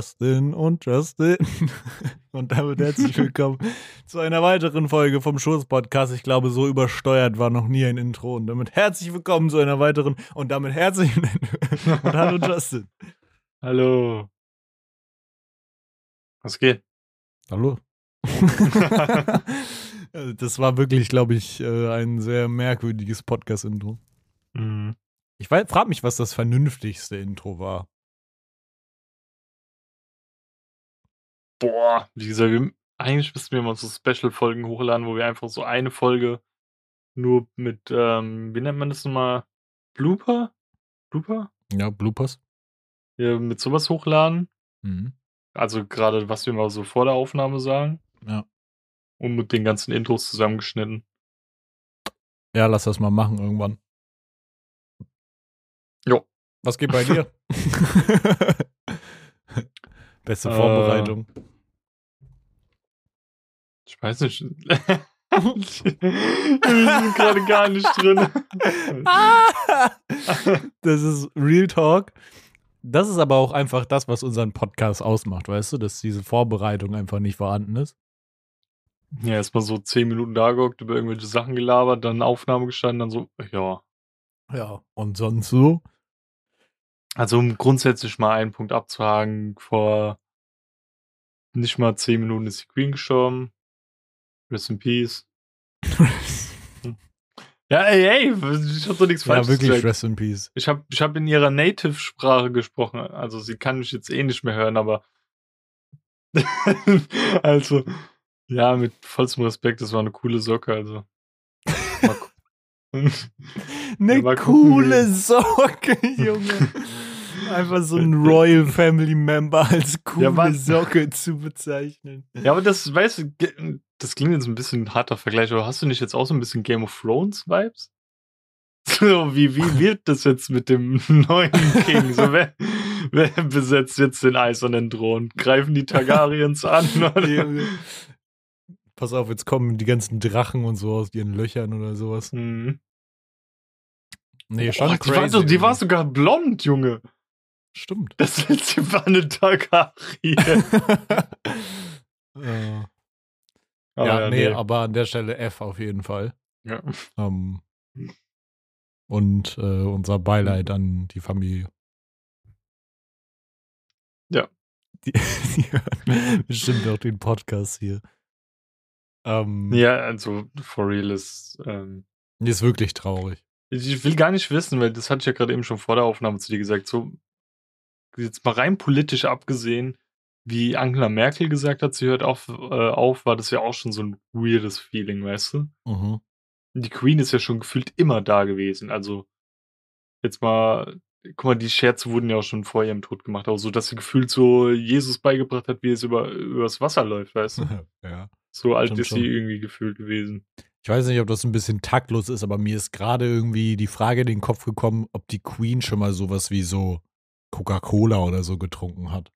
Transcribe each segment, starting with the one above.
Justin und Justin. Und damit herzlich willkommen zu einer weiteren Folge vom Schutz-Podcast. Ich glaube, so übersteuert war noch nie ein Intro. Und damit herzlich willkommen zu einer weiteren und damit herzlich und hallo Justin. Hallo. Was geht? Hallo. das war wirklich, glaube ich, äh, ein sehr merkwürdiges Podcast-Intro. Mhm. Ich frage mich, was das vernünftigste Intro war. Boah, wie gesagt, wir, eigentlich müssten wir mal so Special-Folgen hochladen, wo wir einfach so eine Folge nur mit, ähm, wie nennt man das nochmal? Blooper? Blooper? Ja, Bloopers. Ja, mit sowas hochladen. Mhm. Also gerade, was wir mal so vor der Aufnahme sagen. Ja. Und mit den ganzen Intros zusammengeschnitten. Ja, lass das mal machen irgendwann. Jo. Was geht bei dir? Beste Äh. Ich weiß nicht. wir sind gerade gar nicht drin. das ist Real Talk. Das ist aber auch einfach das, was unseren Podcast ausmacht, weißt du, dass diese Vorbereitung einfach nicht vorhanden ist. Ja, erstmal so zehn Minuten da gehockt, über irgendwelche Sachen gelabert, dann Aufnahme gestanden, dann so, ja. Ja. Und sonst so? Also um grundsätzlich mal einen Punkt abzuhaken, vor nicht mal zehn Minuten ist die Queen gestorben. Rest in Peace. Ja, ey, ey, ich hab doch nichts ja, falsch wirklich gesagt. Rest in Peace. Ich hab, ich hab in ihrer Native-Sprache gesprochen. Also sie kann mich jetzt eh nicht mehr hören, aber also ja, mit vollstem Respekt, das war eine coole Socke, also. Eine Ja, coole Socke, Junge. Einfach so ein Royal Family Member als coole Ja. Socke zu bezeichnen. Ja, aber das, weißt du, das klingt jetzt ein bisschen ein harter Vergleich, aber hast du nicht jetzt auch so ein bisschen Game of Thrones Vibes? So, wie, wie wird das jetzt mit dem neuen King? So, wer, wer besetzt jetzt den eisernen Thron? Greifen die Targaryens an? Oder? Pass auf, jetzt kommen die ganzen Drachen und so aus ihren Löchern oder sowas. Mhm. Nee, schon Oh, die, war, crazy. die war sogar blond, Junge. Stimmt. Das letzte war eine Targaryen. äh, Aber ja, nee, aber an der Stelle F auf jeden Fall. Ja. Ähm, und äh, unser Beileid an die Familie. Ja. Die, die hören bestimmt auch den Podcast hier. Ähm, ja, also, for real ist, ähm, Die ist wirklich traurig. Ich will gar nicht wissen, weil das hatte ich ja gerade eben schon vor der Aufnahme zu dir gesagt. So, jetzt mal rein politisch abgesehen, wie Angela Merkel gesagt hat, sie hört auf, äh, auf, war das ja auch schon so ein weirdes Feeling, weißt du? Mhm. Die Queen ist ja schon gefühlt immer da gewesen. Also, jetzt mal, guck mal, die Scherze wurden ja auch schon vor ihrem Tod gemacht, auch so, dass sie gefühlt so Jesus beigebracht hat, wie es über, übers Wasser läuft, weißt du? ja. So alt ist sie irgendwie gefühlt gewesen. Ich weiß nicht, ob das ein bisschen taktlos ist, aber mir ist gerade irgendwie die Frage in den Kopf gekommen, ob die Queen schon mal sowas wie so Coca-Cola oder so getrunken hat.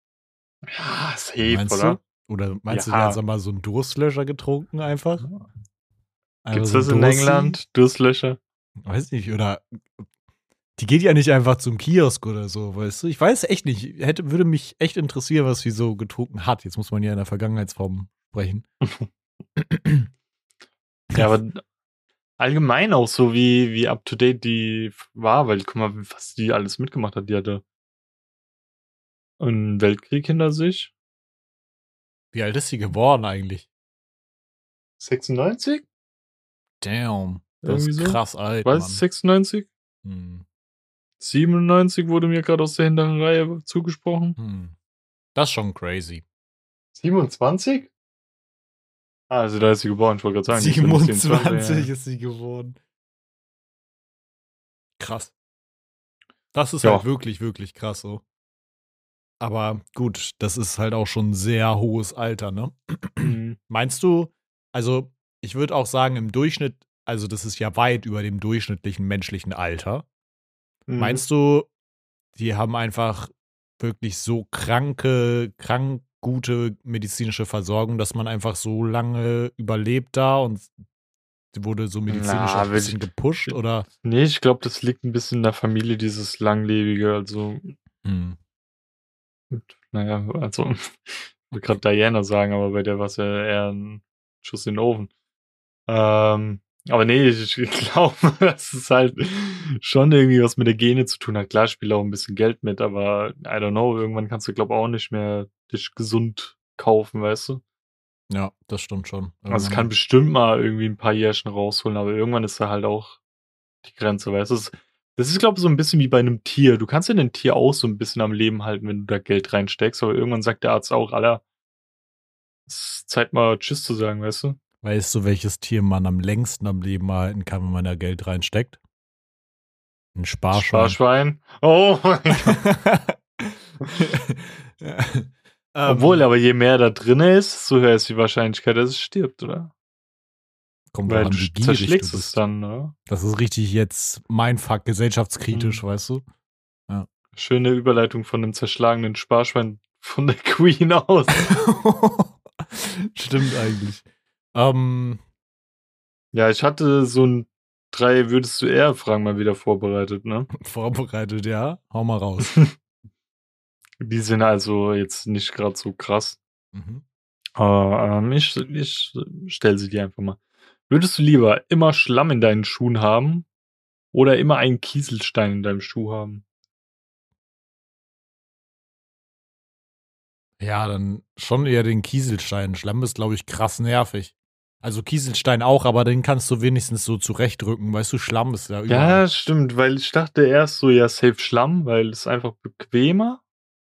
Ja, safe, meinst oder? du? Oder meinst du, Ja. die hat mal so einen Durstlöscher getrunken einfach? Einfach Gibt's so das in? England? Durstlöcher? Weiß nicht, oder die geht ja nicht einfach zum Kiosk oder so, weißt du? Ich weiß echt nicht. Hätte, würde mich echt interessieren, was sie so getrunken hat. Jetzt muss man ja in der Vergangenheitsform sprechen. Ja, aber allgemein auch so, wie, wie up to date die war, weil guck mal, was die alles mitgemacht hat. Die hatte einen Weltkrieg hinter sich. Wie alt ist sie geworden eigentlich? 96? Damn. Das Irgendwie ist so. krass alt, Was? Mann. 96? Hm. 97 wurde mir gerade aus der hinteren Reihe zugesprochen. Hm. Das ist schon crazy. 27? Ah, also da ist sie geboren, ich wollte gerade sagen. die ist ja nicht 27 ja. ist sie geworden. Krass. Das ist Ja. halt wirklich, wirklich krass so. Aber gut, das ist halt auch schon ein sehr hohes Alter, ne? Mhm. Meinst du, also ich würde auch sagen, im Durchschnitt, also das ist ja weit über dem durchschnittlichen menschlichen Alter. Mhm. Meinst du, die haben einfach wirklich so kranke, krank gute medizinische Versorgung, dass man einfach so lange überlebt da und Wurde so medizinisch Na, ein bisschen gepusht oder? Nee, ich glaube, das liegt ein bisschen in der Familie, dieses Langlebige. Also, Hm. Naja, also, ich will gerade Diana sagen, aber bei der war es ja eher ein Schuss in den Ofen. Ähm, aber nee, ich, ich glaube, dass es halt schon irgendwie was mit der Gene zu tun hat. Klar, spielt auch ein bisschen Geld mit, aber I don't know, irgendwann kannst du, glaube auch nicht mehr dich gesund kaufen, weißt du? Ja, das stimmt schon. Also es kann Irgendwann- bestimmt mal irgendwie ein paar Jährchen rausholen, aber irgendwann ist da halt auch die Grenze, weißt du? Das ist, glaube ich, so ein bisschen wie bei einem Tier. Du kannst ja ein Tier auch so ein bisschen am Leben halten, wenn du da Geld reinsteckst, aber irgendwann sagt der Arzt auch, Alter, es ist Zeit mal Tschüss zu sagen, weißt du? Weißt du, welches Tier man am längsten am Leben halten kann, wenn man da Geld reinsteckt? Ein Sparschwein. Sparschwein. Oh mein Gott. ja. Obwohl, ähm, aber je mehr da drin ist, so höher ist die Wahrscheinlichkeit, dass es stirbt, oder? Kommt Weil an, du wie gierig du zerschlägst es dann, ne? Das ist richtig jetzt mein Fuck, gesellschaftskritisch, Mhm. weißt du? Schöne Überleitung von einem zerschlagenen Sparschwein von der Queen aus. Stimmt eigentlich. Ähm, Ja, ich hatte so ein drei würdest du eher Fragen mal wieder vorbereitet, ne? vorbereitet, ja. Hau mal raus. Die sind also jetzt nicht gerade so krass. Mhm. Ähm, ich, ich stelle sie dir einfach mal. Würdest du lieber immer Schlamm in deinen Schuhen haben oder immer einen Kieselstein in deinem Schuh haben? Ja, dann schon eher den Kieselstein. Schlamm ist, glaube ich, krass nervig. Also Kieselstein auch, aber den kannst du wenigstens so zurechtrücken. Weißt du, Schlamm ist ja Ja, überall. stimmt, weil ich dachte erst so, ja, safe Schlamm, weil es einfach bequemer.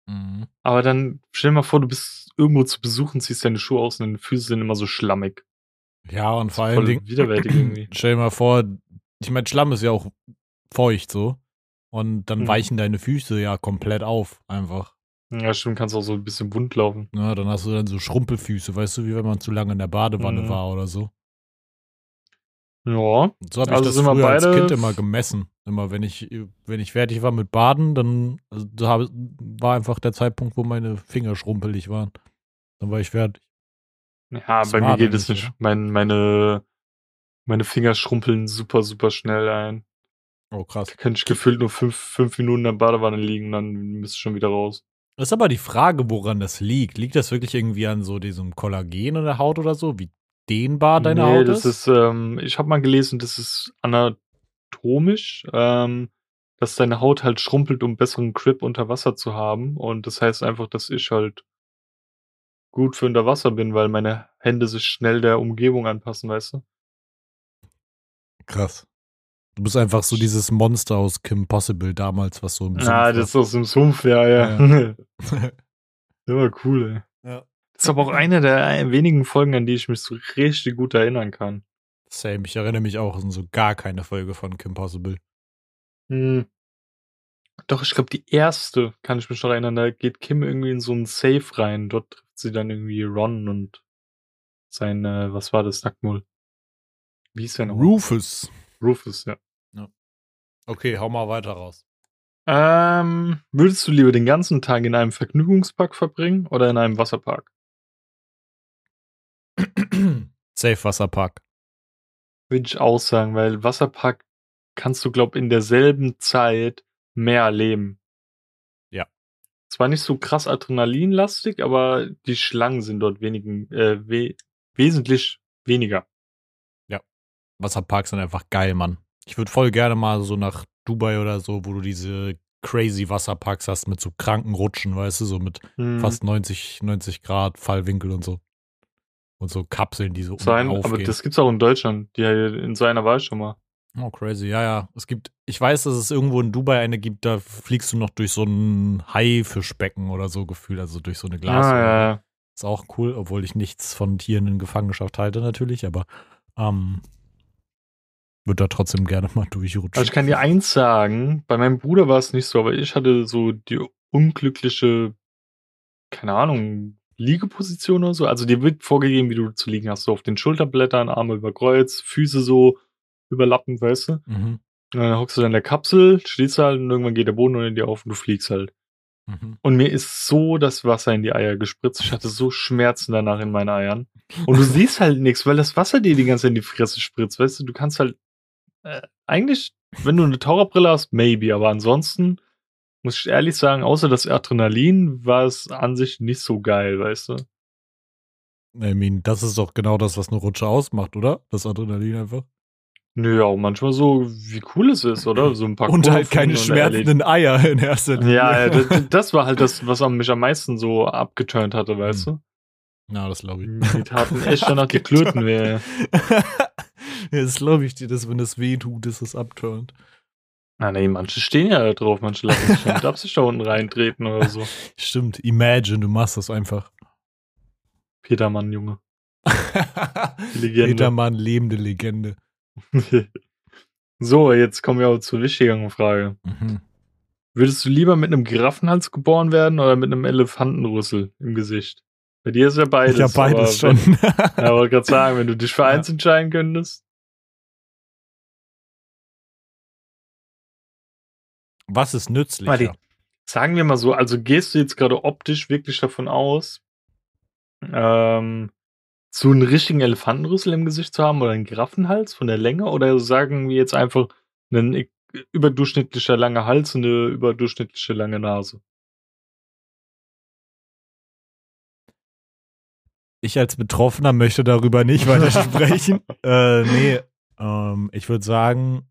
Mhm. Aber dann stell dir mal vor, du bist irgendwo zu besuchen, ziehst deine Schuhe aus und deine Füße sind immer so schlammig. Ja, und vor allen Dingen, widerwärtig irgendwie. stell dir mal vor, ich meine, Schlamm ist ja auch feucht so. Und dann Mhm. weichen deine Füße ja komplett auf, einfach. Ja, stimmt, kannst auch so ein bisschen wund laufen. Ja, dann hast du dann so Schrumpelfüße, weißt du, wie wenn man zu lange in der Badewanne Mhm. war oder so. Ja, So habe ich Also das früher als Kind immer gemessen. Immer wenn ich, wenn ich fertig war mit Baden, dann also, war einfach der Zeitpunkt, wo meine Finger schrumpelig waren. Dann war ich fertig. Ja Das bei mir geht es nicht? Mein, meine, meine Finger schrumpeln super, super schnell ein. Oh, krass. Da könnte ich gefühlt nur fünf, fünf Minuten in der Badewanne liegen, dann müsste ich schon wieder raus. Das ist aber die Frage, woran das liegt. Liegt das wirklich irgendwie an so diesem Kollagen in der Haut oder so? Wie dehnbar deine nee, Haut das ist? ist, ähm, ich habe mal gelesen, das ist anatomisch, ähm, dass deine Haut halt schrumpelt, um besseren Grip unter Wasser zu haben. Und das heißt einfach, dass ich halt gut für unter Wasser bin, weil meine Hände sich schnell der Umgebung anpassen, weißt du? Krass. Du bist einfach so dieses Monster aus Kim Possible damals, was so im Sumpf Ah, das ist aus dem Sumpf, ja, ja. Der war cool, ey. Ja. Das ist aber auch eine der wenigen Folgen, an die ich mich so richtig gut erinnern kann. Same, ich erinnere mich auch an so gar keine Folge von Kim Possible. Hm. Doch, ich glaube, die erste kann ich mich noch erinnern. Da geht Kim irgendwie in so einen Safe rein. Dort sie dann irgendwie Ron und sein, äh, was war das, Nacktmull? Wie hieß der noch? Rufus. Rufus, ja. Okay, hau mal weiter raus. Ähm, würdest du lieber den ganzen Tag in einem Vergnügungspark verbringen oder in einem Wasserpark? Safe Wasserpark. Würde ich auch sagen, weil Wasserpark kannst du, glaub, in derselben Zeit mehr erleben. Ja. Zwar nicht so krass adrenalinlastig, aber die Schlangen sind dort wenigen, äh, we wesentlich weniger. Wasserparks sind einfach geil, Mann. Ich würde voll gerne mal so nach Dubai oder so, wo du diese crazy Wasserparks hast mit so kranken Rutschen, weißt du, so mit Hm. fast 90, 90 Grad Fallwinkel und so. Und so Kapseln, die so sein, aber das gibt's auch in Deutschland. Die in so einer war ich schon mal. Oh, crazy. Ja, ja. Es gibt, ich weiß, dass es irgendwo in Dubai eine gibt, da fliegst du noch durch so ein Haifischbecken oder so gefühlt, also durch so eine Glas. Ah, ja, ja. Ist auch cool, obwohl ich nichts von Tieren in Gefangenschaft halte, natürlich, aber ähm, würde da trotzdem gerne mal durchrutschen. Also ich kann dir eins sagen, bei meinem Bruder war es nicht so, aber ich hatte so die unglückliche, keine Ahnung, Liegeposition oder so. Also dir wird vorgegeben, wie du zu liegen hast. So auf den Schulterblättern, Arme über Kreuz, Füße so überlappend, weißt du? Mhm. Und dann hockst du dann in der Kapsel, stehst halt und irgendwann geht der Boden unter dir auf und du fliegst halt. Mhm. Und mir ist so das Wasser in die Eier gespritzt. Ich hatte so Schmerzen danach in meinen Eiern. Und du siehst halt nichts, weil das Wasser dir die ganze Zeit in die Fresse spritzt. Weißt du, du kannst halt äh, eigentlich, wenn du eine Taucherbrille hast, maybe. Aber ansonsten muss ich ehrlich sagen, außer das Adrenalin war es an sich nicht so geil, weißt du? I mean, das ist doch genau das, was eine Rutsche ausmacht, oder? Das Adrenalin einfach. Nö, auch manchmal so, wie cool es ist, oder? So ein paar Und halt keine und schmerzenden Eier in erster Linie. Ja, ja, das, das war halt das, was mich am meisten so abgeturnt hatte, weißt du? Na, das glaube ich. Die taten echt danach die Klöten weh. ja, das glaube ich dir, dass wenn das weh tut, ist es abturnt. Na nee, manche stehen ja da drauf, manche lassen sich mit Absicht da unten reintreten oder so. Stimmt, imagine, du machst das einfach. Petermann, Junge. Legende. Petermann, lebende Legende. so, jetzt kommen wir aber zur wichtigeren Frage. Mhm. Würdest du lieber mit einem Giraffenhals geboren werden oder mit einem Elefantenrüssel im Gesicht? Bei dir ist ja beides. Ja, beides aber schon. Wenn, ja, wollte gerade sagen, wenn du dich für Ja. eins entscheiden könntest. Was ist nützlicher? Warte. Sagen wir mal so, also gehst du jetzt gerade optisch wirklich davon aus, ähm, so einen richtigen Elefantenrüssel im Gesicht zu haben oder einen Giraffenhals von der Länge? Oder sagen wir jetzt einfach einen überdurchschnittlicher langer Hals und eine überdurchschnittliche lange Nase? Ich als Betroffener möchte darüber nicht weiter sprechen. äh, nee, ähm, ich würde sagen,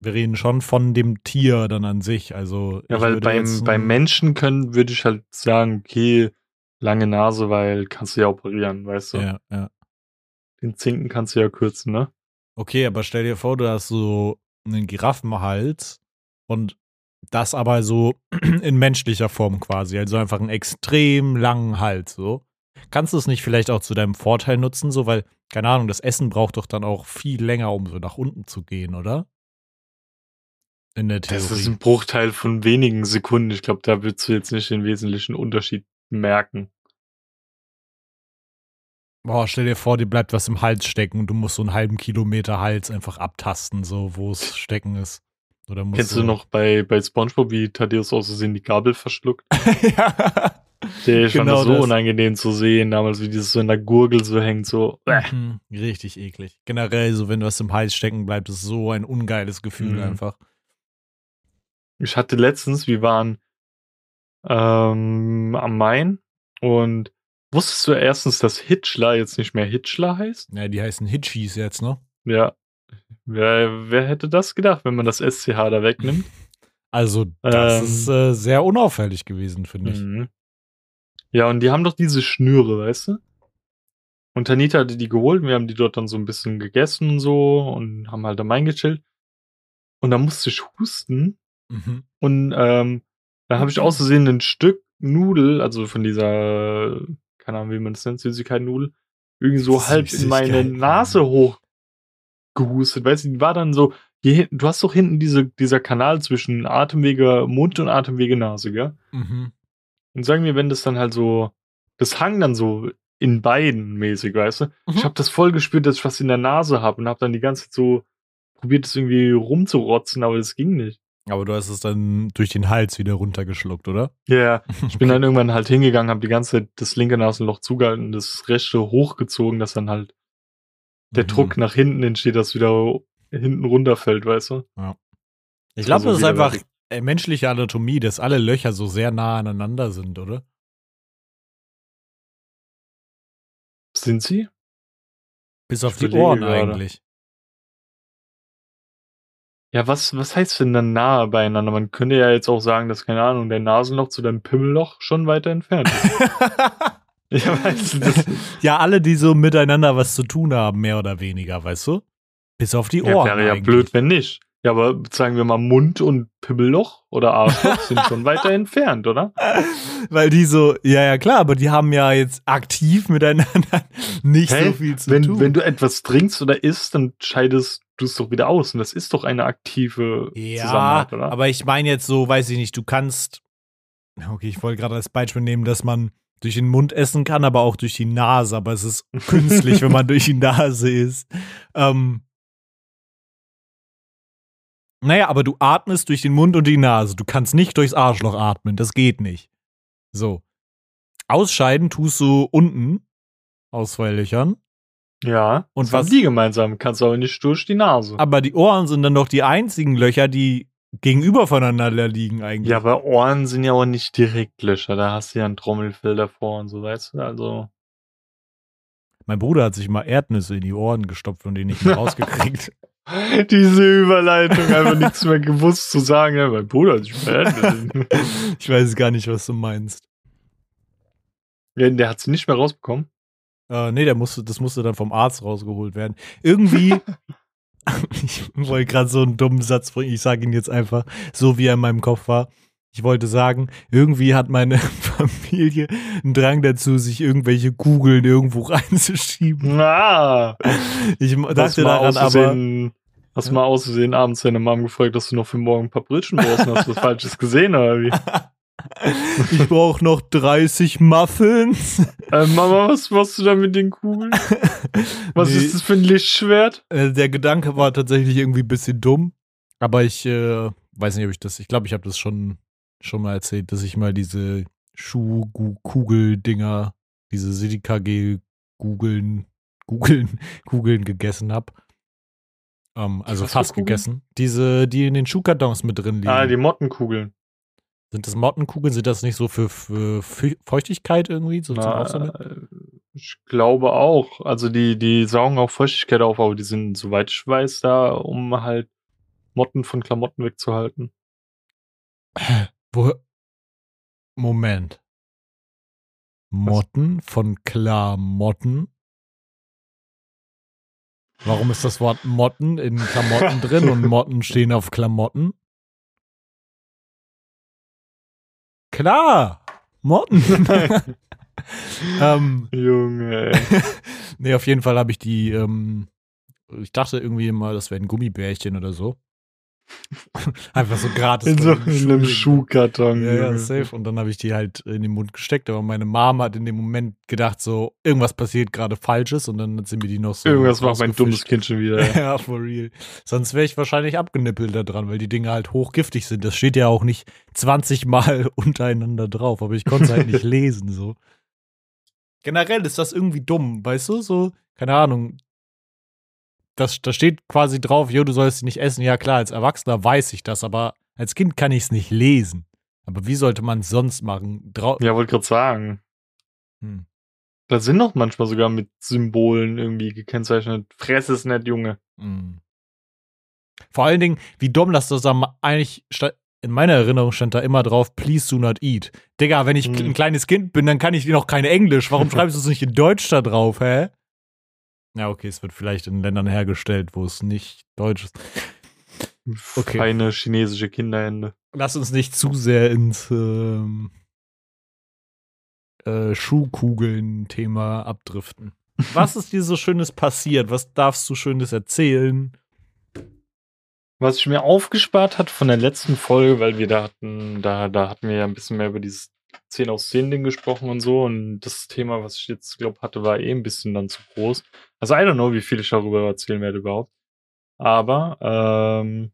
wir reden schon von dem Tier dann an sich. Also Ja, weil beim, beim Menschen können, würde ich halt sagen, okay, lange Nase, weil kannst du ja operieren, weißt du? Ja, ja. Den Zinken kannst du ja kürzen, ne? Okay, aber stell dir vor, du hast so einen Giraffenhals und das aber so in menschlicher Form quasi. Also einfach einen extrem langen Hals, so. Kannst du es nicht vielleicht auch zu deinem Vorteil nutzen, so, weil, keine Ahnung, das Essen braucht doch dann auch viel länger, um so nach unten zu gehen, oder? In der Theorie. Das ist ein Bruchteil von wenigen Sekunden. Ich glaube, da würdest du jetzt nicht den wesentlichen Unterschied merken. Boah, stell dir vor, dir bleibt was im Hals stecken und du musst so einen halben Kilometer Hals einfach abtasten, so, wo es stecken ist. Oder musst Kennst so du noch bei, bei Spongebob, wie Thaddeus aus Versehen die Gabel verschluckt? ja. Der ich fand Genau das so das. unangenehm zu sehen, damals, wie dieses so in der Gurgel so hängt, so. Mhm, richtig eklig. Generell, so wenn was im Hals stecken bleibt, ist so ein ungeiles Gefühl Mhm. einfach. Ich hatte letztens, wir waren ähm, am Main und wusstest du erstens, dass Hitchler jetzt nicht mehr Hitchler heißt? Ja, die heißen Hitchies jetzt, ne? Ja. Wer, wer hätte das gedacht, wenn man das SCH da wegnimmt? Also, das Ähm. ist äh, sehr unauffällig gewesen, finde ich. Mhm. Ja, und die haben doch diese Schnüre, weißt du? Und Tanita hatte die geholt, und wir haben die dort dann so ein bisschen gegessen und so und haben halt am Main gechillt. Und da musste ich husten Mhm. und ähm, da habe ich aus Versehen ein Stück Nudel, also von dieser, keine Ahnung, wie man das nennt, Süßigkeit-Nudel, irgendwie so halb in meine. Nase hochgehustet. Weißt du, die war dann so, hier du hast doch hinten diese, dieser Kanal zwischen Atemwege Mund und Atemwege Nase, gell? Mhm. Und sagen wir, wenn das dann halt so, das hang dann so in beiden mäßig, weißt du? Ich Mhm. habe das voll gespürt, dass ich was in der Nase habe und habe dann die ganze Zeit so probiert, das irgendwie rumzurotzen, aber das ging nicht. Aber du hast es dann durch den Hals wieder runtergeschluckt, oder? Ja, ich bin dann irgendwann halt hingegangen, habe die ganze Zeit das linke Nasenloch zugehalten, das rechte hochgezogen, dass dann halt der Mhm. Druck nach hinten entsteht, dass wieder hinten runterfällt, weißt du? Ich Das glaube, das ist einfach widerwärtig. äh, menschliche Anatomie, dass alle Löcher so sehr nah aneinander sind, oder? Sind sie? Bis auf Ich die Ohren gerade. eigentlich. Ja, was, was heißt denn dann nahe beieinander? Man könnte ja jetzt auch sagen, dass, keine Ahnung, dein Nasenloch zu deinem Pimmelloch schon weiter entfernt ist. ja, weißt du, das, ja, alle, die so miteinander was zu tun haben, mehr oder weniger, weißt du? Bis auf die ja, Ohren. wäre ja blöd, wenn nicht. Ja, aber sagen wir mal, Mund und Pimmelloch oder Arschloch sind schon weiter entfernt, oder? Weil die so, ja, ja, klar, aber die haben ja jetzt aktiv miteinander nicht Hä? so viel zu Wenn, tun. wenn du etwas trinkst oder isst, dann scheidest du es doch wieder aus. Und das ist doch eine aktive ja, Zusammenarbeit, oder? aber ich meine jetzt so, weiß ich nicht, du kannst, okay, ich wollte gerade als Beispiel nehmen, dass man durch den Mund essen kann, aber auch durch die Nase, aber es ist künstlich, wenn man durch die Nase isst. Ähm, Naja, aber du atmest durch den Mund und die Nase. Du kannst nicht durchs Arschloch atmen. Das geht nicht. So. Ausscheiden tust du unten aus zwei Löchern. Ja. Und was- haben die gemeinsam? Kannst du aber nicht durch die Nase. Aber die Ohren sind dann doch die einzigen Löcher, die gegenüber voneinander liegen eigentlich. Ja, aber Ohren sind ja auch nicht direkt Löcher. Da hast du ja einen Trommelfell davor und so, weißt du? Also. Mein Bruder hat sich mal Erdnüsse in die Ohren gestopft und die nicht mehr rausgekriegt. Diese Überleitung, einfach nichts mehr gewusst zu sagen. Ja, mein Bruder hat sich verändert. ich weiß gar nicht, was du meinst. ja, der hat sie nicht mehr rausbekommen. Äh, nee, der musste, das musste dann vom Arzt rausgeholt werden. Irgendwie, ich wollte gerade so einen dummen Satz bringen, ich sage ihn jetzt einfach, so wie er in meinem Kopf war. Ich wollte sagen, irgendwie hat meine Familie einen Drang dazu, sich irgendwelche Kugeln irgendwo reinzuschieben. Ah, Ich hast dachte daran aber, hast du mal auszusehen abends deine Mom gefragt, dass du noch für morgen ein paar Brötchen brauchst und hast was Falsches gesehen oder wie? ich brauche noch 30 Muffins. Äh, Mama, was machst du da mit den Kugeln? Was Nee. ist das für ein Lichtschwert? Äh, der Gedanke war tatsächlich irgendwie ein bisschen dumm, aber ich äh, weiß nicht, ob ich das, ich glaube, ich habe das schon, schon mal erzählt, dass ich mal diese Schuh-Kugel-Dinger, diese Silikagel-Kugeln, Kugeln, Kugeln gegessen habe. Ähm, also fast gegessen. Diese, die in den Schuhkartons mit drin liegen. Ah, die Mottenkugeln. Sind das Mottenkugeln? Sind das nicht so für, für Feu- Feuchtigkeit irgendwie? So Na, äh, ich glaube auch. Also die, die saugen auch Feuchtigkeit auf, aber die sind, soweit ich weiß, da, um halt Motten von Klamotten wegzuhalten. Wo? Moment. Motten von Klamotten? Warum ist das Wort Motten in Klamotten drin und Motten stehen auf Klamotten? Klar, Motten. ähm, Junge, nee, auf jeden Fall habe ich die, ähm, ich dachte irgendwie immer, das wären Gummibärchen oder so. Einfach so gratis. In so in einem. Schuhkarton. Ja, ja, safe. Und dann habe ich die halt in den Mund gesteckt, aber meine Mom hat in dem Moment gedacht, so, irgendwas passiert gerade Falsches und dann sie mir die noch so. Irgendwas macht mein dummes. Kind schon wieder. Ja, for real. Sonst wäre ich wahrscheinlich abgenippelt da dran, weil die Dinge halt hochgiftig sind. Das steht ja auch nicht 20 Mal untereinander drauf, aber ich konnte es halt nicht lesen, so. Generell ist das irgendwie dumm, weißt du? So, keine Ahnung. Das, da steht quasi drauf, jo, du sollst sie nicht essen. Ja, klar, als Erwachsener weiß ich das, aber als Kind kann ich es nicht lesen. Aber wie sollte man es sonst machen? Drau Ja, wollte gerade sagen. Hm. Da sind doch manchmal sogar mit Symbolen irgendwie gekennzeichnet. Fress es nicht, Junge. Mm. Vor allen Dingen, wie dumm das das am- eigentlich in meiner Erinnerung stand da immer drauf, please do not eat. Digga, wenn ich Hm. ein kleines Kind bin, dann kann ich noch kein Englisch. Warum schreibst du es nicht in Deutsch da drauf, hä? Ja, okay, es wird vielleicht in Ländern hergestellt, wo es nicht Deutsch ist. Okay. Feine chinesische Kinderhände. Lass uns nicht zu sehr ins ähm, äh, Schuhkugeln-Thema abdriften. Was ist dir so Schönes passiert? Was darfst du Schönes erzählen? Was ich mir aufgespart hat von der letzten Folge, weil wir da hatten, da, da hatten wir ja ein bisschen mehr über dieses 10 aus 10 Ding gesprochen und so. Und das Thema, was ich jetzt, glaube hatte, war eh ein bisschen dann zu groß. Also I don't know, wie viel ich darüber erzählen werde überhaupt. Aber ähm,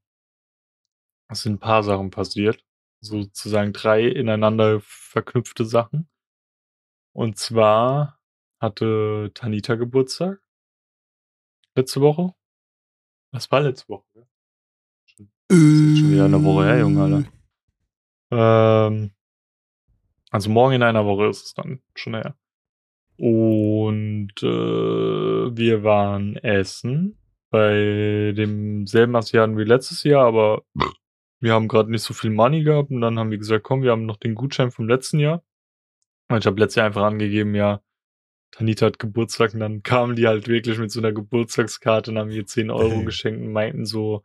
es sind ein paar Sachen passiert. Sozusagen drei ineinander verknüpfte Sachen. Und zwar hatte Tanita Geburtstag. Letzte Woche. Das war letzte Woche, ist jetzt schon wieder eine Woche her, Junge, Alter. Ähm, also morgen in einer Woche ist es dann schon her. Und äh, wir waren essen bei demselben Asiaten wie letztes Jahr, aber wir haben gerade nicht so viel Money gehabt und dann haben wir gesagt, komm, wir haben noch den Gutschein vom letzten Jahr. Und ich habe letztes Jahr einfach angegeben, ja, Tanita hat Geburtstag und dann kamen die halt wirklich mit so einer Geburtstagskarte und haben mir 10 Euro geschenkt und meinten so,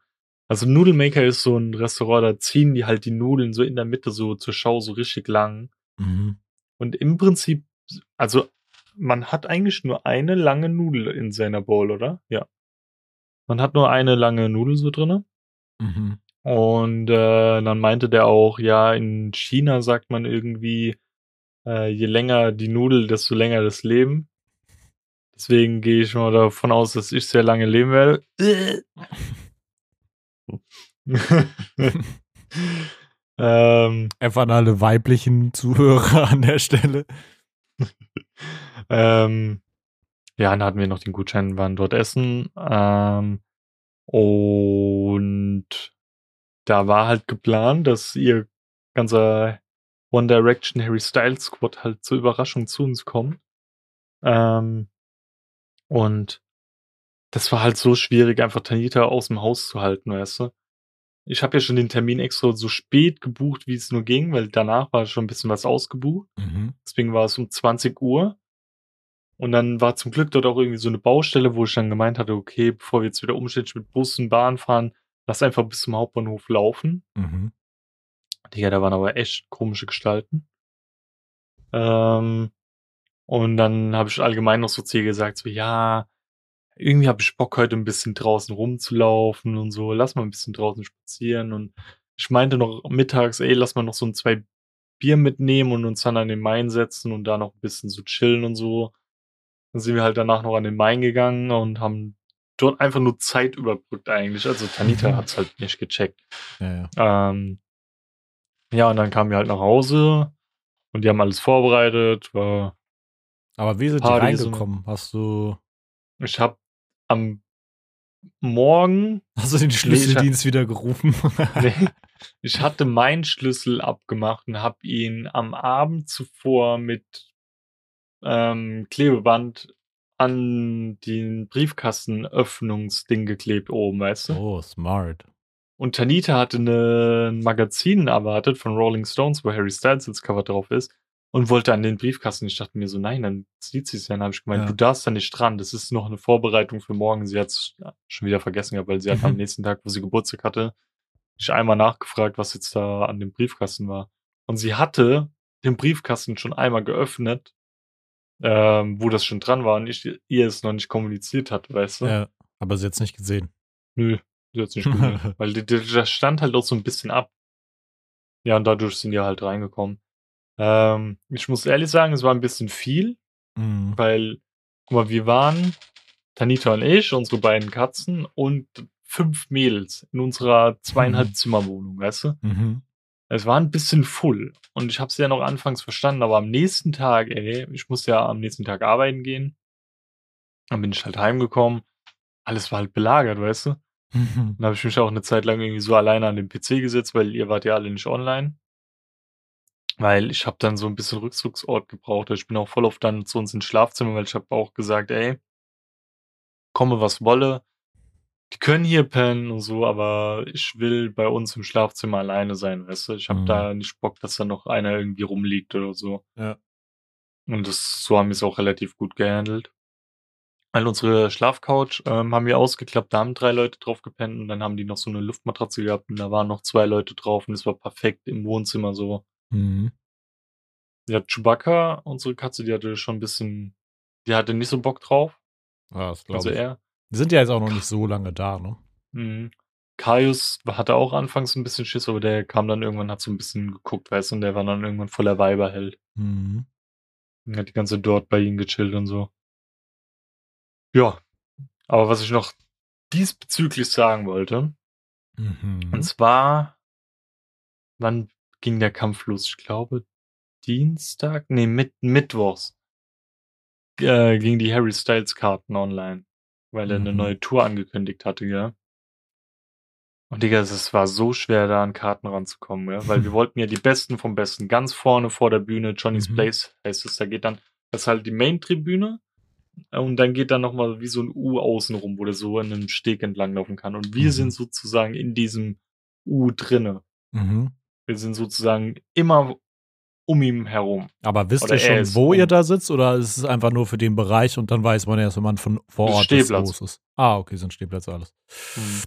also Nudelmaker ist so ein Restaurant, da ziehen die halt die Nudeln so in der Mitte so zur Schau so richtig lang. Mhm. Und im Prinzip, also man hat eigentlich nur eine lange Nudel in seiner Bowl, oder? Ja. Man hat nur eine lange Nudel so drinne. Mhm. Und äh, dann meinte der auch, ja, in China sagt man irgendwie, äh, je länger die Nudel, desto länger das Leben. Deswegen gehe ich mal davon aus, dass ich sehr lange leben werde. ähm, Einfach an alle weiblichen Zuhörer an der Stelle. ähm, ja, dann hatten wir noch den Gutschein, waren dort essen. Ähm, und da war halt geplant, dass ihr ganzer One Direction Harry Styles Squad halt zur Überraschung zu uns kommt. Ähm, und das war halt so schwierig, einfach Tanita aus dem Haus zu halten, weißt du? Ich habe ja schon den Termin extra so spät gebucht, wie es nur ging, weil danach war schon ein bisschen was ausgebucht. Mhm. Deswegen war es um 20 Uhr. Und dann war zum Glück dort auch irgendwie so eine Baustelle, wo ich dann gemeint hatte, okay, bevor wir jetzt wieder umständlich mit Bus und Bahn fahren, lass einfach bis zum Hauptbahnhof laufen. Mhm. Digga, da waren aber echt komische Gestalten. Ähm, und dann habe ich allgemein noch so ihr gesagt, so, ja, irgendwie habe ich Bock, heute ein bisschen draußen rumzulaufen und so, lass mal ein bisschen draußen spazieren. Und ich meinte noch mittags, ey, lass mal noch so ein zwei Bier mitnehmen und uns dann an den Main setzen und da noch ein bisschen so chillen und so. Dann sind wir halt danach noch an den Main gegangen und haben dort einfach nur Zeit überbrückt eigentlich. Also Tanita Mhm. hat's halt nicht gecheckt. Ja, ja. Ähm, ja, und dann kamen wir halt nach Hause und die haben alles vorbereitet. War, Aber wie sind die Party so- reingekommen? Hast du, ich habe am Morgen, hast du den Schlüsseldienst wieder gerufen? nee, ich hatte meinen Schlüssel abgemacht und habe ihn am Abend zuvor mit ähm, Klebeband an den Briefkastenöffnungsding geklebt oben, weißt du? oh, smart. Und Tanita hatte eine, ein Magazin erwartet von Rolling Stones, wo Harry Styles als Cover drauf ist und wollte an den Briefkasten. Ich dachte mir so, nein, dann sieht sie es ja. Dann habe ich gemeint, Ja. du darfst da nicht dran. Das ist noch eine Vorbereitung für morgen. Sie hat es schon wieder vergessen gehabt, weil sie hat am nächsten Tag, wo sie Geburtstag hatte, ich einmal nachgefragt, was jetzt da an dem Briefkasten war. Und sie hatte den Briefkasten schon einmal geöffnet, ähm, wo das schon dran war und ich ihr es noch nicht kommuniziert hatte, weißt du? Ja, aber sie jetzt nicht gesehen. Nö, sie hat's nicht gesehen. Weil das stand halt auch so ein bisschen ab. Ja, und dadurch sind die halt reingekommen. Ähm, ich muss ehrlich sagen, es war ein bisschen viel, Mhm. weil, guck mal, wir waren, Tanita und ich, unsere beiden Katzen und fünf Mädels in unserer zweieinhalb Mhm. Zimmerwohnung, weißt du? Mhm. Es war ein bisschen full. Und ich habe es ja noch anfangs verstanden, aber am nächsten Tag, ey, ich musste ja am nächsten Tag arbeiten gehen. Dann bin ich halt heimgekommen. Alles war halt belagert, weißt du? Mhm. Dann habe ich mich auch eine Zeit lang irgendwie so alleine an den PC gesetzt, weil ihr wart ja alle nicht online. Weil ich habe dann so ein bisschen Rückzugsort gebraucht. Ich bin auch voll auf dann zu uns ins Schlafzimmer, weil ich habe auch gesagt, ey, komme was wolle. Die können hier pennen und so, aber ich will bei uns im Schlafzimmer alleine sein, weißt du? Ich habe Mhm. da nicht Bock, dass da noch einer irgendwie rumliegt oder so. Ja. Und das, so haben wir es auch relativ gut gehandelt. Weil unsere Schlafcouch ähm, haben wir ausgeklappt, da haben drei Leute drauf gepennt und dann haben die noch so eine Luftmatratze gehabt und da waren noch zwei Leute drauf und es war perfekt im Wohnzimmer so. Mhm. Ja, Chewbacca, unsere Katze, die hatte schon ein bisschen, die hatte nicht so Bock drauf. Ja, das glaube Also ich. er. Die sind ja jetzt auch noch nicht so lange da, ne? Mhm. Kaius hatte auch anfangs ein bisschen Schiss, aber der kam dann irgendwann, hat so ein bisschen geguckt, weißt du, und der war dann irgendwann voller Weiberheld. Mhm. Und hat die ganze dort bei ihm gechillt und so. Ja. Aber was ich noch diesbezüglich sagen wollte, Mhm. und zwar, wann ging der Kampf los? Ich glaube, Dienstag? Nee, mit, Mittwochs. Äh, ging die Harry Styles Karten online. Weil er eine Mhm. neue Tour angekündigt hatte, gell? Und Digga, es war so schwer, da an Karten ranzukommen, ja? weil wir wollten ja die Besten vom Besten. Ganz vorne vor der Bühne, Johnny's Mhm. Place heißt es. Da geht dann, das ist halt die Main-Tribüne. Und dann geht dann nochmal wie so ein U außen rum, wo der so in einem Steg entlang laufen kann. Und wir Mhm. sind sozusagen in diesem U drinne. Mhm. Wir sind sozusagen immer um ihn herum. Aber wisst Oder ihr schon, ist wo um- ihr da sitzt oder ist es einfach nur für den Bereich und dann weiß man erst, wenn man von vor ist Ort ist, Stehplatz. es ist? Ah, okay, sind Stehplätze alles. Mhm.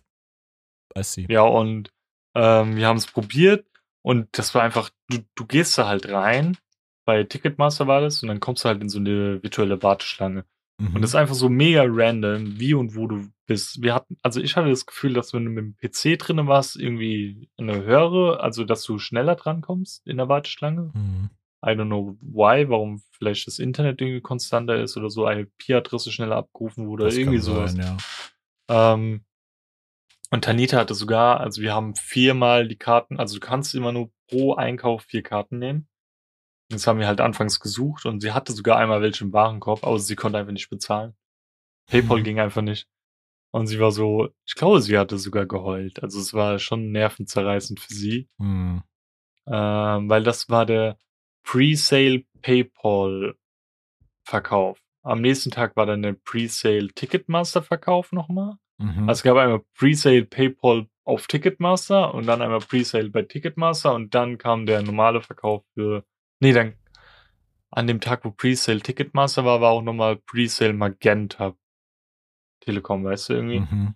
I see. Ja, und ähm, wir haben es probiert und das war einfach, du, du gehst da halt rein, bei Ticketmaster war das, und dann kommst du halt in so eine virtuelle Warteschlange. Mhm. Und das ist einfach so mega random, wie und wo du bist. Wir hatten, also ich hatte das Gefühl, dass wenn du mit dem PC drinne warst, irgendwie eine höhere, also dass du schneller drankommst in der Warteschlange. Mhm. I don't know why, warum vielleicht das Internet irgendwie konstanter ist oder so IP-Adresse schneller abgerufen wurde, Das irgendwie sowas. sein, ja. Ähm, Und Tanita hatte sogar, also wir haben viermal die Karten, also du kannst immer nur pro Einkauf vier Karten nehmen. Das haben wir halt anfangs gesucht und sie hatte sogar einmal welche im Warenkorb, aber sie konnte einfach nicht bezahlen. PayPal Mhm. ging einfach nicht. Und sie war so, ich glaube, sie hatte sogar geheult. Also es war schon nervenzerreißend für sie, Hm. ähm, weil das war der Pre-Sale PayPal Verkauf. Am nächsten Tag war dann der Pre-Sale Ticketmaster Verkauf nochmal. Mhm. Also es gab einmal Pre-Sale PayPal auf Ticketmaster und dann einmal Pre-Sale bei Ticketmaster und dann kam der normale Verkauf für. Nee, dann an dem Tag, wo Pre-Sale Ticketmaster war, war auch nochmal Pre-Sale Magenta Telekom, weißt du irgendwie? Mhm.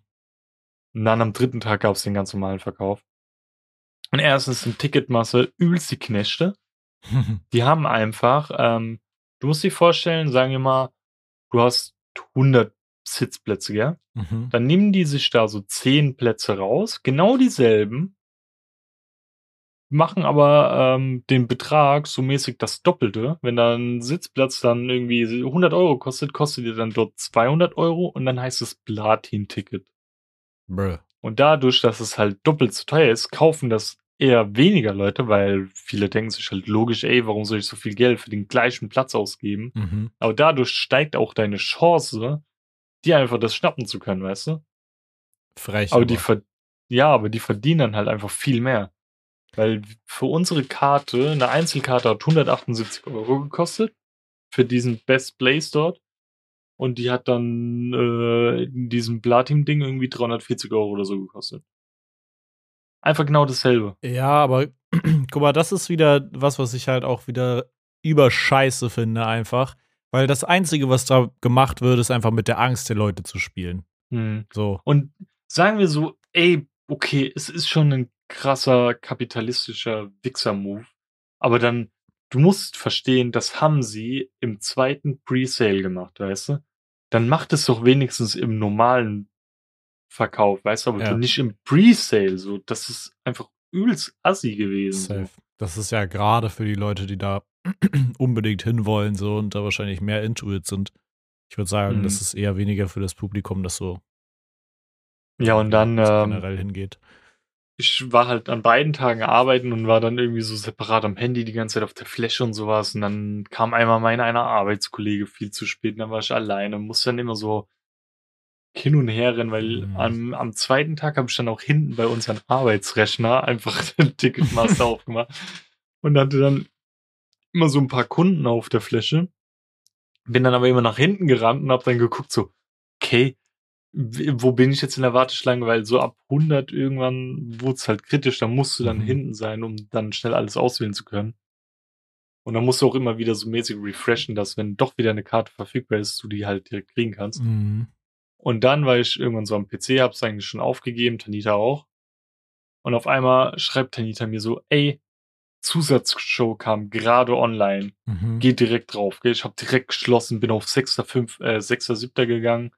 Und dann am dritten Tag gab es den ganz normalen Verkauf. Und erstens sind Ticketmaster übelst die Knechte. Die haben einfach, ähm, du musst dir vorstellen, sagen wir mal, du hast 100 Sitzplätze, gell? mhm. Dann nehmen die sich da so 10 Plätze raus, genau dieselben, machen aber ähm, den Betrag so mäßig das Doppelte. Wenn da ein Sitzplatz dann irgendwie 100 Euro kostet, kostet ihr dann dort 200 Euro und dann heißt es Platin-Ticket. Und dadurch, dass es halt doppelt so teuer ist, kaufen das eher weniger Leute, weil viele denken sich halt logisch, ey, warum soll ich so viel Geld für den gleichen Platz ausgeben? Mhm. Aber dadurch steigt auch deine Chance, dir einfach das schnappen zu können, weißt du? Frech. Aber die ver ja, aber die verdienen dann halt einfach viel mehr. Weil für unsere Karte, eine Einzelkarte hat 178 Euro gekostet für diesen Best Place dort. Und die hat dann äh, in diesem Platin-Ding irgendwie 340 Euro oder so gekostet. Einfach genau dasselbe. Ja, aber guck mal, das ist wieder was, was ich halt auch wieder überscheiße finde, einfach. Weil das Einzige, was da gemacht wird, ist einfach mit der Angst der Leute zu spielen. Hm. So. Und sagen wir so, ey, okay, es ist schon ein krasser kapitalistischer Wichser-Move. Aber dann, du musst verstehen, das haben sie im zweiten Pre-Sale gemacht, weißt du? Dann macht es doch wenigstens im normalen Verkauf, weißt du, aber Ja. nicht im Pre-Sale. So, das ist einfach übelst assi gewesen. Safe. Das ist ja gerade für die Leute, die da unbedingt hinwollen, so und da wahrscheinlich mehr into it sind. Ich würde sagen, Mhm. das ist eher weniger für das Publikum, das so Ja, und dann, ähm, generell hingeht. Ich war halt an beiden Tagen arbeiten und war dann irgendwie so separat am Handy die ganze Zeit auf der Fläche und sowas. Und dann kam einmal mein einer Arbeitskollege viel zu spät und dann war ich alleine. Musste dann immer so hin und her rennen, weil Mhm. am, am zweiten Tag habe ich dann auch hinten bei unserem Arbeitsrechner einfach den Ticketmaster aufgemacht und hatte dann immer so ein paar Kunden auf der Fläche. Bin dann aber immer nach hinten gerannt und habe dann geguckt so, okay, wo bin ich jetzt in der Warteschlange? Weil so ab 100 irgendwann wurde es halt kritisch, da musst du dann Mhm. hinten sein, um dann schnell alles auswählen zu können. Und dann musst du auch immer wieder so mäßig refreshen, dass wenn doch wieder eine Karte verfügbar ist, du die halt direkt kriegen kannst. Mhm. Und dann war ich irgendwann so am PC, hab's eigentlich schon aufgegeben, Tanita auch. Und auf einmal schreibt Tanita mir so, ey, Zusatzshow kam gerade online. Mhm. Geh direkt drauf. Gell? Ich habe direkt geschlossen, bin auf 6.5, äh, 6.7. gegangen.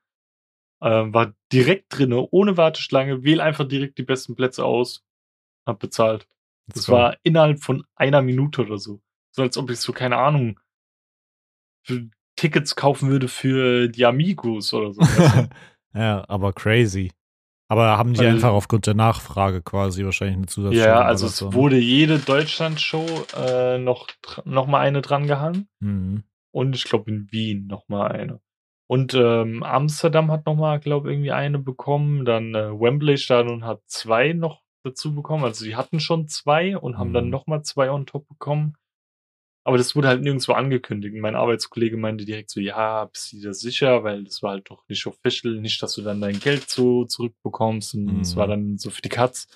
Ähm, war direkt drinne, ohne Warteschlange, wähl einfach direkt die besten Plätze aus. Hab bezahlt. Let's Das go. war innerhalb von einer Minute oder so. So als ob ich so, keine Ahnung, für Tickets kaufen würde für die Amigos oder so. ja, aber crazy. Aber haben die Weil- einfach aufgrund der Nachfrage quasi wahrscheinlich eine Zusatzstelle? ja, also es so, ne? wurde jede Deutschland-Show äh, noch, noch mal eine dran gehangen. Mhm. Und ich glaube in Wien noch mal eine. Und ähm, Amsterdam hat noch mal, glaube irgendwie eine bekommen. Dann äh, Wembley Stadion hat zwei noch dazu bekommen. Also sie hatten schon zwei und haben dann Mhm. noch mal zwei on top bekommen. Aber das wurde halt nirgendwo angekündigt. Mein Arbeitskollege meinte direkt so, ja, bist du dir sicher? Weil das war halt doch nicht official. Nicht, dass du dann dein Geld so zurückbekommst. Und es Mhm. war dann so für die Katz.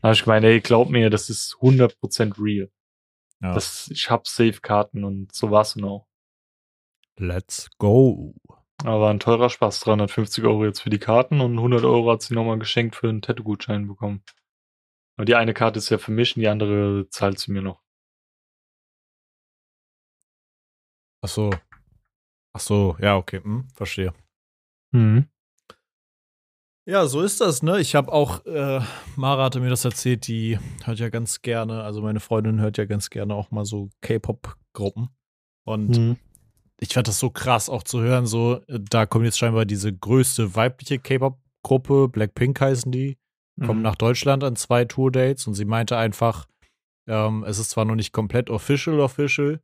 Da habe ich gemeint, ey, glaub mir, das ist 100% real. Ja. Das, ich hab Safe-Karten und so war's dann auch. Let's go. Aber ein teurer Spaß. 350 Euro jetzt für die Karten und 100 Euro hat sie nochmal geschenkt für einen Tattoo-Gutschein bekommen. Aber die eine Karte ist ja für mich und die andere zahlt sie mir noch. Ach so. Ach so, ja, okay, hm, verstehe. Mhm. Ja, so ist das, ne? Ich habe auch, äh, Mara hatte mir das erzählt, die hört ja ganz gerne, also meine Freundin hört ja ganz gerne auch mal so K-Pop-Gruppen. Und Mhm. Ich fand das so krass auch zu hören, so, äh, da kommt jetzt scheinbar diese größte weibliche K-Pop-Gruppe, Blackpink heißen die. kommen Mhm. nach Deutschland an zwei Tourdates und sie meinte einfach, ähm, es ist zwar noch nicht komplett official official,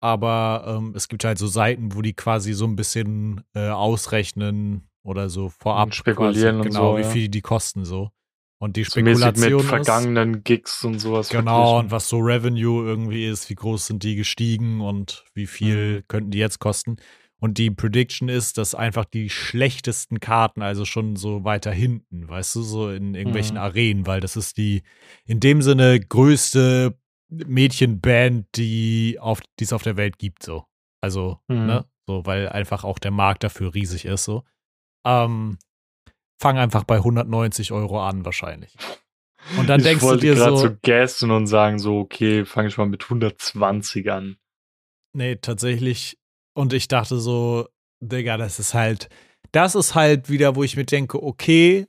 aber ähm, es gibt halt so Seiten, wo die quasi so ein bisschen äh, ausrechnen oder so vorab Und spekulieren quasi, und genau, so, wie ja. viel die kosten so. Und die Spekulation mit ist, vergangenen Gigs und sowas. Genau, und was so Revenue irgendwie ist, wie groß sind die gestiegen und wie viel Mhm. könnten die jetzt kosten. Und die Prediction ist, dass einfach die schlechtesten Karten, also schon so weiter hinten, weißt du, so in irgendwelchen Mhm. Arenen, weil das ist die in dem Sinne größte Mädchenband, die auf, die es auf der Welt gibt, so. Also, Mhm. ne, so, weil einfach auch der Markt dafür riesig ist, so. Ähm, fang einfach bei 190 Euro an, wahrscheinlich. Und dann ich denkst du wollte dir gerade so, so gassen und sagen so, okay, fange ich mal mit 120 an. Nee, tatsächlich. Und ich dachte so, Digga, das ist halt, das ist halt wieder, wo ich mir denke, okay,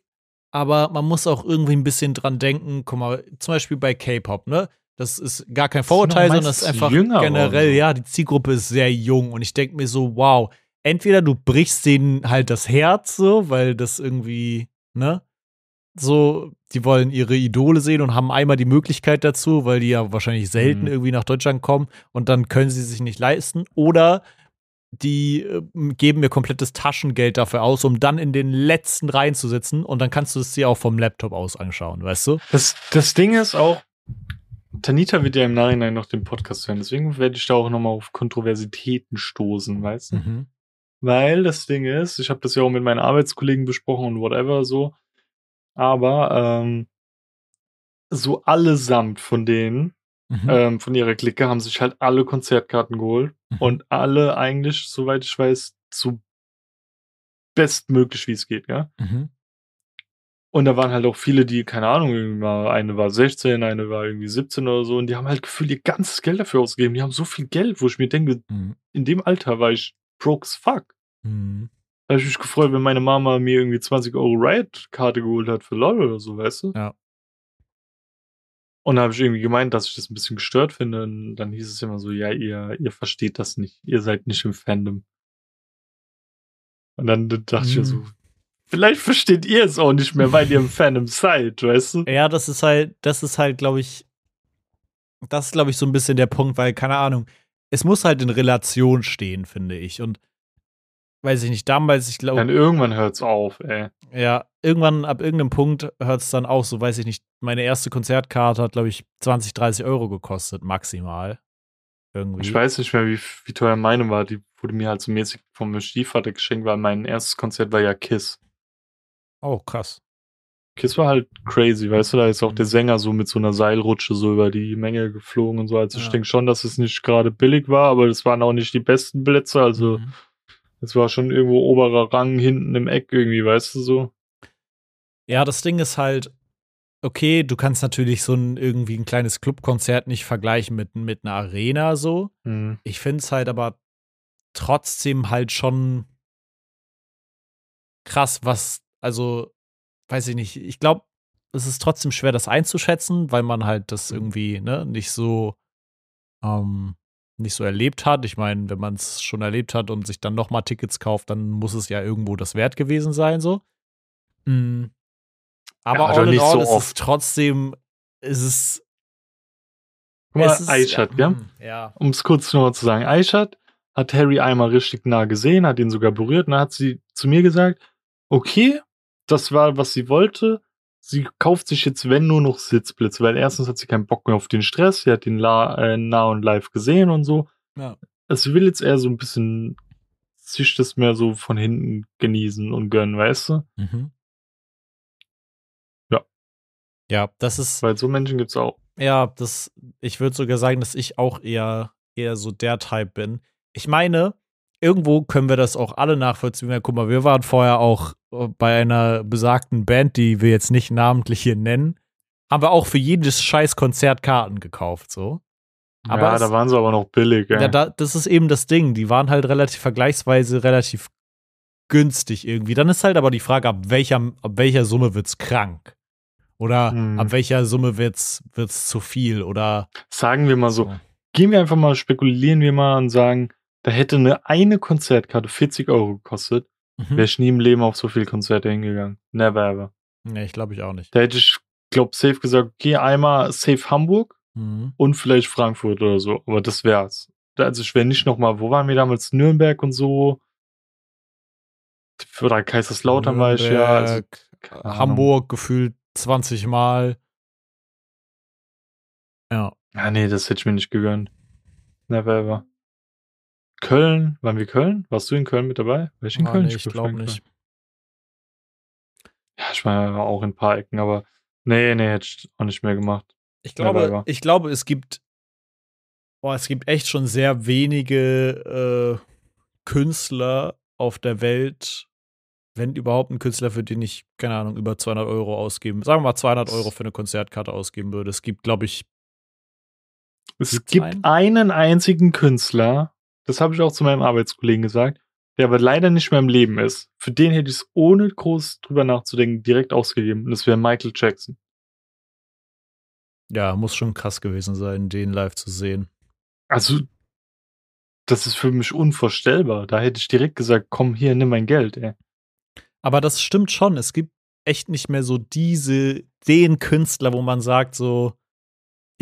aber man muss auch irgendwie ein bisschen dran denken. Guck mal, zum Beispiel bei K-Pop, ne? Das ist gar kein Vorurteil, sondern das ist einfach generell, so. ja, die Zielgruppe ist sehr jung und ich denke mir so, wow, entweder du brichst denen halt das Herz so, weil das irgendwie, ne? So, die wollen ihre Idole sehen und haben einmal die Möglichkeit dazu, weil die ja wahrscheinlich selten Mhm. irgendwie nach Deutschland kommen und dann können sie sich nicht leisten. Oder die äh, geben mir komplettes Taschengeld dafür aus, um dann in den letzten Reihen zu sitzen und dann kannst du es dir auch vom Laptop aus anschauen, weißt du? Das, das Ding ist auch, Tanita wird ja im Nachhinein noch den Podcast hören, deswegen werde ich da auch nochmal auf Kontroversitäten stoßen, weißt du? Mhm. Weil das Ding ist, ich habe das ja auch mit meinen Arbeitskollegen besprochen und whatever so, aber ähm, so allesamt von denen, Mhm. ähm, von ihrer Clique, haben sich halt alle Konzertkarten geholt Mhm. und alle eigentlich, soweit ich weiß, so bestmöglich wie es geht, ja. Mhm. Und da waren halt auch viele, die, keine Ahnung, eine war 16, eine war irgendwie 17 oder so, und die haben halt gefühlt ihr ganzes Geld dafür ausgegeben. Die haben so viel Geld, wo ich mir denke, Mhm. in dem Alter war ich broke as fuck. Mhm. Da hab ich mich gefreut, wenn meine Mama mir irgendwie 20 Euro Riot-Karte geholt hat für LOL oder so, weißt du? Ja. Und da habe ich irgendwie gemeint, dass ich das ein bisschen gestört finde. Und dann hieß es immer so, ja, ihr, ihr versteht das nicht. Ihr seid nicht im Fandom. Und dann dachte ich mir so, Mhm. vielleicht versteht ihr es auch nicht mehr, weil ihr im Fandom seid, weißt du? Ja, das ist halt, das ist halt, glaube ich, das ist, glaube ich, so ein bisschen der Punkt, weil, keine Ahnung, es muss halt in Relation stehen, finde ich. Und weiß ich nicht, damals, ich Dann glaube, irgendwann hört's auf, ey. ja, irgendwann, ab irgendeinem Punkt hört es dann auch so, weiß ich nicht, meine erste Konzertkarte hat, glaube ich, 20, 30 Euro gekostet, maximal. Irgendwie. Ich weiß nicht mehr, wie, wie teuer meine war. Die wurde mir halt so mäßig vom Stiefvater geschenkt, weil mein erstes Konzert war ja Kiss. Oh, krass. Kiss war halt crazy, weißt du, da ist auch Mhm. der Sänger so mit so einer Seilrutsche so über die Menge geflogen und so. Also ich Ja. denke schon, dass es nicht gerade billig war, aber es waren auch nicht die besten Plätze. Also Mhm. es war schon irgendwo oberer Rang hinten im Eck irgendwie, weißt du so. Ja, das Ding ist halt, okay, du kannst natürlich so ein irgendwie ein kleines Clubkonzert nicht vergleichen mit, mit einer Arena so. Mhm. Ich finde es halt aber trotzdem halt schon krass, was, also, weiß ich nicht, ich glaube, es ist trotzdem schwer, das einzuschätzen, weil man halt das irgendwie, ne, nicht so, ähm, nicht so erlebt hat. Ich meine, wenn man es schon erlebt hat und sich dann noch mal Tickets kauft, dann muss es ja irgendwo das wert gewesen sein, so. Mm. Aber Ja, doch all in nicht all so ist es oft. trotzdem, ist es. Guck mal, es ist, gell? mm, Ja. um es kurz nochmal zu sagen, Aishat hat Harry einmal richtig nah gesehen, hat ihn sogar berührt und dann hat sie zu mir gesagt, okay, das war, was sie wollte. Sie kauft sich jetzt, wenn nur noch Sitzplätze, weil erstens hat sie keinen Bock mehr auf den Stress, sie hat ihn la äh, nah und live gesehen und so. Ja. Also sie will jetzt eher so ein bisschen sich das mehr so von hinten genießen und gönnen, weißt du? Mhm. Ja. Ja, das ist, Weil so Menschen gibt's auch. ja, das, ich würde sogar sagen, dass ich auch eher, eher so der Type bin. Ich meine, irgendwo können wir das auch alle nachvollziehen. Ja, guck mal, wir waren vorher auch äh, bei einer besagten Band, die wir jetzt nicht namentlich hier nennen, haben wir auch für jedes scheiß Konzert Karten gekauft, so. Aber ja, da waren sie aber noch billig, ey. Ja, da, das ist eben das Ding. Die waren halt relativ vergleichsweise relativ günstig irgendwie. Dann ist halt aber die Frage, ab welcher, ab welcher Summe wird's krank? Oder Hm. ab welcher Summe wird's, wird's zu viel? Oder Sagen wir mal so, Ja. gehen wir einfach mal, spekulieren wir mal und sagen, da hätte eine eine Konzertkarte 40 Euro gekostet, Mhm. wäre ich nie im Leben auf so viele Konzerte hingegangen. Never ever. Nee, ich glaube ich auch nicht. Da hätte ich, glaub, safe gesagt, geh einmal safe Hamburg Mhm. und vielleicht Frankfurt oder so. Aber das wär's. Also ich wäre nicht nochmal, wo waren wir damals? Nürnberg und so. Oder Kaiserslautern war ich ja. Also, Nürnberg. Hamburg gefühlt 20 Mal. Ja. Ja, nee, das hätte ich mir nicht gegönnt. Never ever. Köln, waren wir Köln? Warst du in Köln mit dabei? War ich in Ah, Köln? nee, ich glaube nicht. Ja, ich war auch in ein paar Ecken, aber nee, nee, hätte ich auch nicht mehr gemacht. Ich glaube, ich glaube, es gibt, boah, es gibt echt schon sehr wenige äh, Künstler auf der Welt, wenn überhaupt ein Künstler, für den ich, keine Ahnung, über 200 Euro ausgeben, sagen wir mal 200 Euro für eine Konzertkarte ausgeben würde. Es gibt, glaube ich, Es gibt einen? einen einzigen Künstler, das habe ich auch zu meinem Arbeitskollegen gesagt, der aber leider nicht mehr im Leben ist. Für den hätte ich es ohne groß drüber nachzudenken direkt ausgegeben. Und das wäre Michael Jackson. ja, muss schon krass gewesen sein, den live zu sehen. Also, das ist für mich unvorstellbar. Da hätte ich direkt gesagt, komm hier, nimm mein Geld, ey. Aber das stimmt schon. Es gibt echt nicht mehr so diese, den Künstler, wo man sagt, so,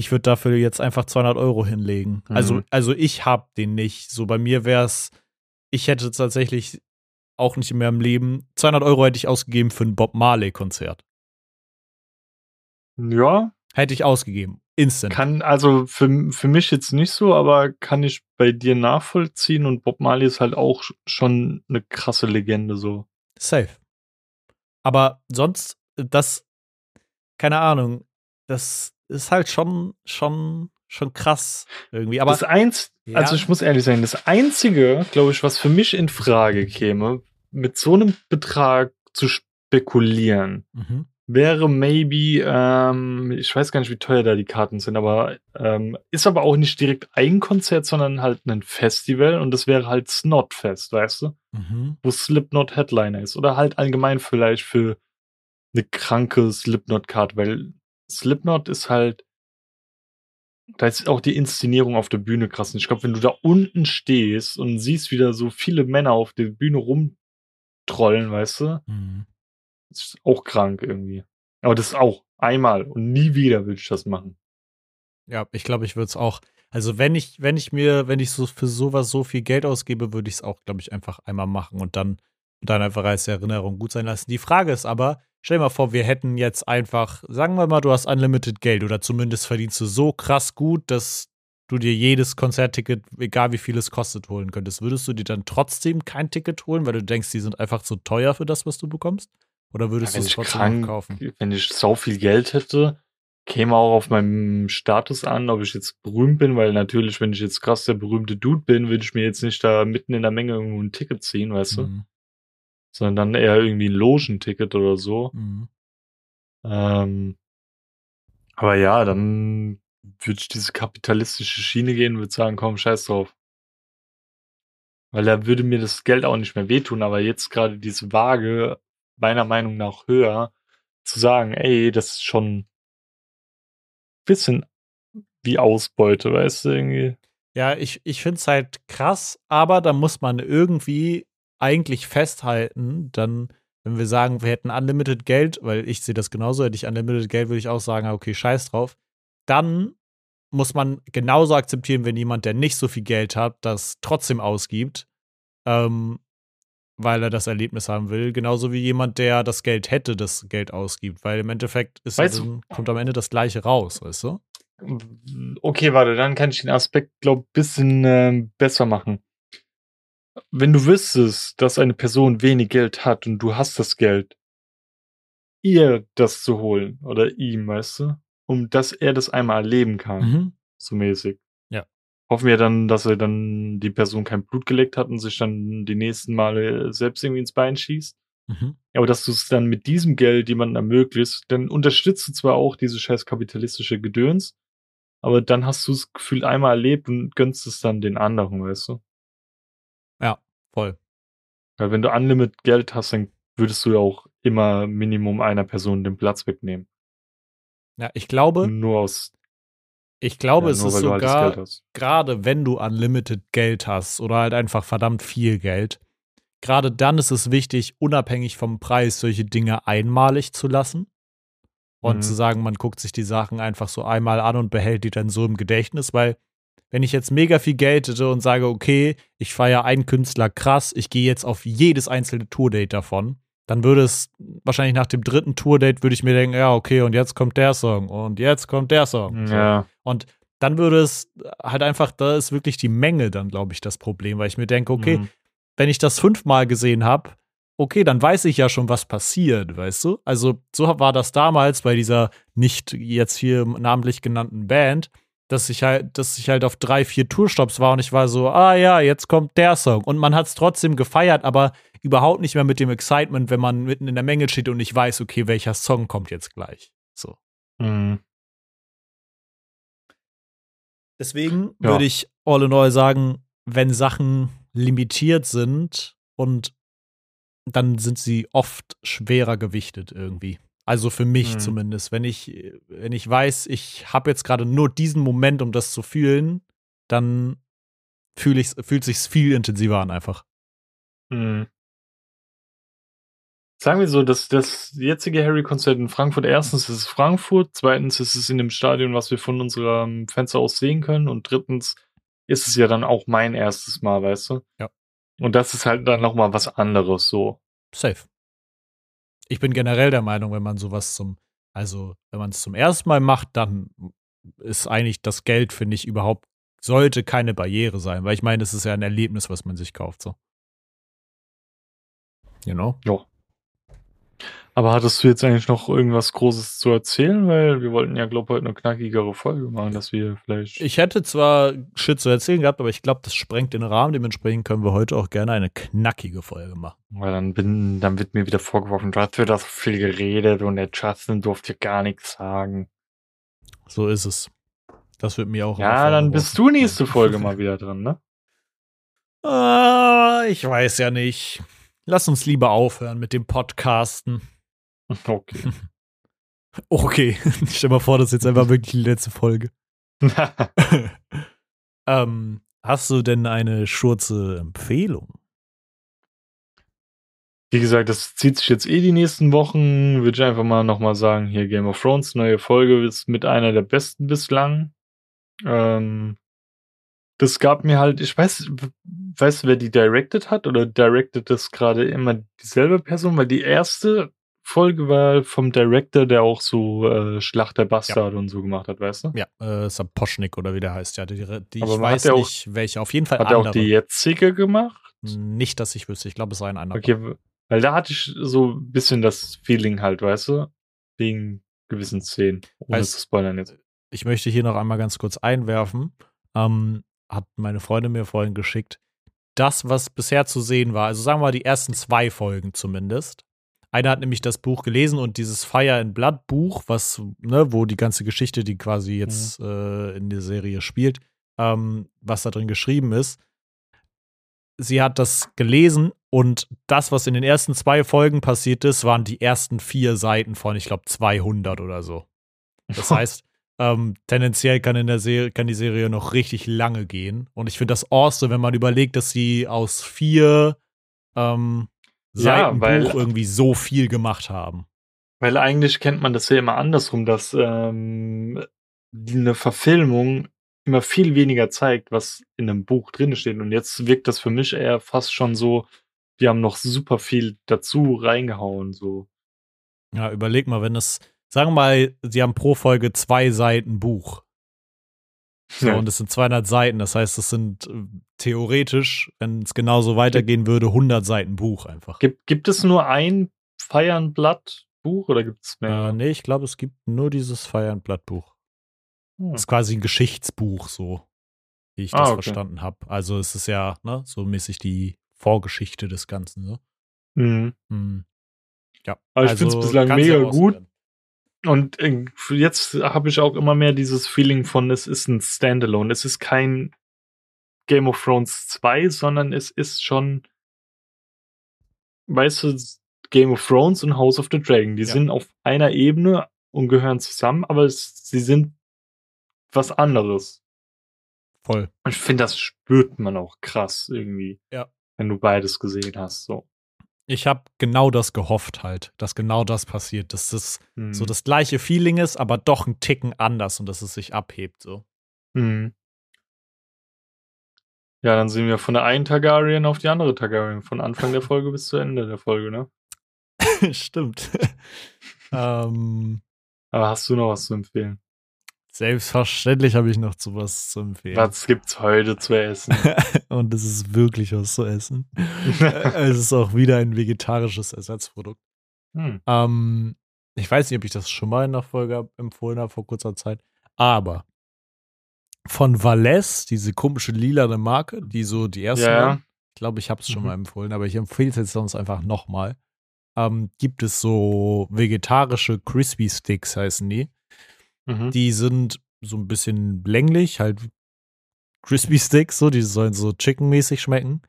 ich würde dafür jetzt einfach 200 Euro hinlegen. Mhm. Also, also ich hab den nicht. So bei mir wäre es, ich hätte tatsächlich auch nicht mehr im Leben. 200 Euro hätte ich ausgegeben für ein Bob Marley-Konzert. Ja, Hätte ich ausgegeben. Instant. kann, also für, für mich jetzt nicht so, aber kann ich bei dir nachvollziehen und Bob Marley ist halt auch schon eine krasse Legende so. Safe. Aber sonst, das, keine Ahnung, das ist halt schon, schon, schon krass irgendwie. Aber das eins, Ja. also ich muss ehrlich sein, das einzige, glaube ich, was für mich in Frage käme, mit so einem Betrag zu spekulieren, Mhm. wäre maybe, ähm, ich weiß gar nicht, wie teuer da die Karten sind, aber ähm, ist aber auch nicht direkt ein Konzert, sondern halt ein Festival und das wäre halt Snotfest, weißt du? Mhm. Wo Slipknot Headliner ist oder halt allgemein vielleicht für eine kranke Slipknot-Karte, weil Slipknot ist halt, da ist auch die Inszenierung auf der Bühne krass. Und ich glaube, wenn du da unten stehst und siehst wieder so viele Männer auf der Bühne rumtrollen, weißt du, Mhm. ist auch krank irgendwie. Aber das ist auch einmal und nie wieder würde ich das machen. Ja, ich glaube, ich würde es auch. Also wenn ich, wenn ich mir, wenn ich so für sowas so viel Geld ausgebe, würde ich es auch, glaube ich, einfach einmal machen und dann, und dann einfach als Erinnerung gut sein lassen. Die Frage ist aber, stell dir mal vor, wir hätten jetzt einfach, sagen wir mal, du hast unlimited Geld oder zumindest verdienst du so krass gut, dass du dir jedes Konzertticket, egal wie viel es kostet, holen könntest. Würdest du dir dann trotzdem kein Ticket holen, weil du denkst, die sind einfach zu teuer für das, was du bekommst? Oder würdest Ja, du es trotzdem krank- kaufen? Wenn ich so viel Geld hätte, käme auch auf meinem Status an, ob ich jetzt berühmt bin, weil natürlich, wenn ich jetzt krass der berühmte Dude bin, würde ich mir jetzt nicht da mitten in der Menge irgendwo ein Ticket ziehen, weißt du? Sondern dann eher irgendwie ein Logenticket oder so. Mhm. Ähm, aber ja, dann würde ich diese kapitalistische Schiene gehen und würde sagen, komm, scheiß drauf. Weil da würde mir das Geld auch nicht mehr wehtun, aber jetzt gerade diese Waage, meiner Meinung nach höher, zu sagen, ey, das ist schon ein bisschen wie Ausbeute, weißt du, irgendwie. Ja, ich, ich finde es halt krass, aber da muss man irgendwie eigentlich festhalten, dann, wenn wir sagen, wir hätten unlimited Geld, weil ich sehe das genauso, hätte ich unlimited Geld, würde ich auch sagen, ah, okay, scheiß drauf. Dann muss man genauso akzeptieren, wenn jemand, der nicht so viel Geld hat, das trotzdem ausgibt, ähm, weil er das Erlebnis haben will, genauso wie jemand, der das Geld hätte, das Geld ausgibt, weil im Endeffekt ist ja Weißt dann, kommt am Ende das Gleiche raus, weißt du? Okay, warte, dann kann ich den Aspekt, glaube ich, bisschen ähm, besser machen. Wenn du wüsstest, dass eine Person wenig Geld hat und du hast das Geld, ihr das zu holen oder ihm, weißt du, um dass er das einmal erleben kann, Mhm. so mäßig. Ja. Hoffen wir dann, dass er dann die Person kein Blut geleckt hat und sich dann die nächsten Male selbst irgendwie ins Bein schießt. Mhm. Aber dass du es dann mit diesem Geld jemandem ermöglicht, dann unterstützt du zwar auch diese scheiß kapitalistische Gedöns, aber dann hast du das Gefühl einmal erlebt und gönnst es dann den anderen, weißt du? Voll. Weil wenn du unlimited Geld hast, dann würdest du ja auch immer Minimum einer Person den Platz wegnehmen. Ja, ich glaube, Nur aus, ich glaube, ja, es ist halt sogar gerade wenn du unlimited Geld hast oder halt einfach verdammt viel Geld, gerade dann ist es wichtig, unabhängig vom Preis solche Dinge einmalig zu lassen. Und Mhm. zu sagen, man guckt sich die Sachen einfach so einmal an und behält die dann so im Gedächtnis, weil wenn ich jetzt mega viel Geld hätte und sage, okay, ich feiere einen Künstler krass, ich gehe jetzt auf jedes einzelne Tourdate davon, dann würde es wahrscheinlich nach dem dritten Tourdate würde ich mir denken, ja, okay, und jetzt kommt der Song und jetzt kommt der Song. So. Ja. Und dann würde es halt einfach, da ist wirklich die Menge dann, glaube ich, das Problem, weil ich mir denke, okay, Mhm. wenn ich das fünfmal gesehen habe, okay, dann weiß ich ja schon, was passiert, weißt du? Also so war das damals bei dieser nicht jetzt hier namentlich genannten Band, dass ich halt, dass ich halt auf drei, vier Tourstops war und ich war so, ah ja, jetzt kommt der Song. Und man hat es trotzdem gefeiert, aber überhaupt nicht mehr mit dem Excitement, wenn man mitten in der Menge steht und ich weiß, okay, welcher Song kommt jetzt gleich. So. Mhm. Deswegen Ja. würde ich all in all sagen, wenn Sachen limitiert sind und dann sind sie oft schwerer gewichtet irgendwie. Also für mich Hm. zumindest. Wenn ich, wenn ich weiß, ich habe jetzt gerade nur diesen Moment, um das zu fühlen, dann fühl ich's, fühlt sich's viel intensiver an einfach. Mhm. Sagen wir so, dass das jetzige Harry-Konzert in Frankfurt, erstens ist es Frankfurt, zweitens ist es in dem Stadion, was wir von unserem Fenster aus sehen können und drittens ist es ja dann auch mein erstes Mal, weißt du? Ja. Und das ist halt dann nochmal was anderes so. Safe. Ich bin generell der Meinung, wenn man sowas zum, also wenn man es zum ersten Mal macht, dann ist eigentlich das Geld, finde ich, überhaupt, sollte keine Barriere sein, weil ich meine, es ist ja ein Erlebnis, was man sich kauft, so. You know? Aber hattest du jetzt eigentlich noch irgendwas Großes zu erzählen? Weil wir wollten ja, glaube ich, heute eine knackigere Folge machen, dass wir vielleicht. Ich hätte zwar Shit zu erzählen gehabt, aber ich glaube, das sprengt den Rahmen. Dementsprechend können wir heute auch gerne eine knackige Folge machen. Weil dann bin, dann wird mir wieder vorgeworfen, du hast wieder so viel geredet und der Justin durfte gar nichts sagen. So ist es. Das wird mir auch. Ja, dann bist du nächste Folge mal wieder dran, ne? Ah, ich weiß ja nicht. Lass uns lieber aufhören mit dem Podcasten. Okay. Okay, stell mal vor, das ist jetzt einfach wirklich die letzte Folge. ähm, hast du denn eine schurze Empfehlung? Wie gesagt, das zieht sich jetzt eh die nächsten Wochen. Würde ich einfach mal nochmal sagen, hier Game of Thrones, neue Folge ist mit einer der besten bislang. Ähm, das gab mir halt, ich weiß, weißt du, wer die directed hat oder directed das gerade immer dieselbe Person? Weil die erste Folge war vom Director, der auch so äh, Schlacht der Bastarde und so gemacht hat, weißt du? Ja, äh, Saposchnik oder wie der heißt. Ja, die, die, Aber ich weiß ja auch- nicht, welche. Auf jeden Fall Hat er andere. auch die jetzige gemacht? Nicht, dass ich wüsste. Ich glaube, es war ein anderer. Okay, weil da hatte ich so ein bisschen das Feeling halt, weißt du? Wegen gewissen Szenen. Ohne Weiß- zu spoilern jetzt. Ich möchte hier noch einmal ganz kurz einwerfen. Ähm, hat meine Freundin mir vorhin geschickt. Das, was bisher zu sehen war, also sagen wir mal die ersten zwei Folgen zumindest. Einer hat nämlich das Buch gelesen und dieses Fire and Blood Buch, was, ne, wo die ganze Geschichte, die quasi jetzt äh, in der Serie spielt, ähm, was da drin geschrieben ist. Sie hat das gelesen und das, was in den ersten zwei Folgen passiert ist, waren die ersten vier Seiten von, ich glaube, 200 oder so. Das heißt, ähm, tendenziell kann, in der Serie, kann die Serie noch richtig lange gehen. Und ich finde das awesome, wenn man überlegt, dass sie aus vier ähm, Ja, Seiten weil- Buch irgendwie so viel gemacht haben. Weil eigentlich kennt man das ja immer andersrum, dass ähm, eine Verfilmung immer viel weniger zeigt, was in einem Buch drin steht. Und jetzt wirkt das für mich eher fast schon so, die haben noch super viel dazu reingehauen. So. Ja, überleg mal, wenn es, sagen wir mal, sie haben pro Folge zwei Seiten Buch. So, Ja. und es sind 200 Seiten. Das heißt, es sind äh, theoretisch, wenn es genauso weitergehen würde, 100 Seiten Buch einfach. Gibt, gibt es nur ein Feiernblatt Buch oder gibt es mehr? Äh, nee, ich glaube, es gibt nur dieses Fire and Blood Buch. Hm. Das ist quasi ein Geschichtsbuch, so wie ich Ah, das okay. verstanden habe. Also es ist ja ne, so mäßig die Vorgeschichte des Ganzen. So. Mhm. Hm. Ja. Aber ich find's bislang kann's mega awesome gut. werden. Und äh, jetzt habe ich auch immer mehr dieses Feeling von, es ist ein Standalone. Es ist kein Game of Thrones 2, sondern es ist schon, weißt du, Game of Thrones und House of the Dragon. Die Ja. sind auf einer Ebene und gehören zusammen, aber es, sie sind was anderes. Voll. Und ich finde, das spürt man auch krass irgendwie. Ja. wenn du beides gesehen hast. So. Ich habe genau das gehofft halt, dass genau das passiert, dass das Hm. so das gleiche Feeling ist, aber doch ein Ticken anders und dass es sich abhebt so. Mhm. Ja, dann sehen wir von der einen Targaryen auf die andere Targaryen. Von Anfang der Folge bis zu Ende der Folge, ne? Stimmt. ähm, Aber hast du noch was zu empfehlen? Selbstverständlich habe ich noch zu was zu empfehlen. Was gibt's heute zu essen? und es ist wirklich was zu essen. es ist auch wieder ein vegetarisches Ersatzprodukt. hm. Ähm, ich weiß nicht, ob ich das schon mal in der Folge empfohlen habe vor kurzer Zeit, aber von Valles, diese komische lilane Marke, die so die erste Ja, ich glaube, ich habe es schon Mhm. mal empfohlen, aber ich empfehle es jetzt sonst einfach nochmal. Ähm, gibt es so vegetarische Crispy Sticks, heißen die. Mhm. Die sind so ein bisschen länglich, halt Crispy Sticks, so, die sollen so chickenmäßig schmecken.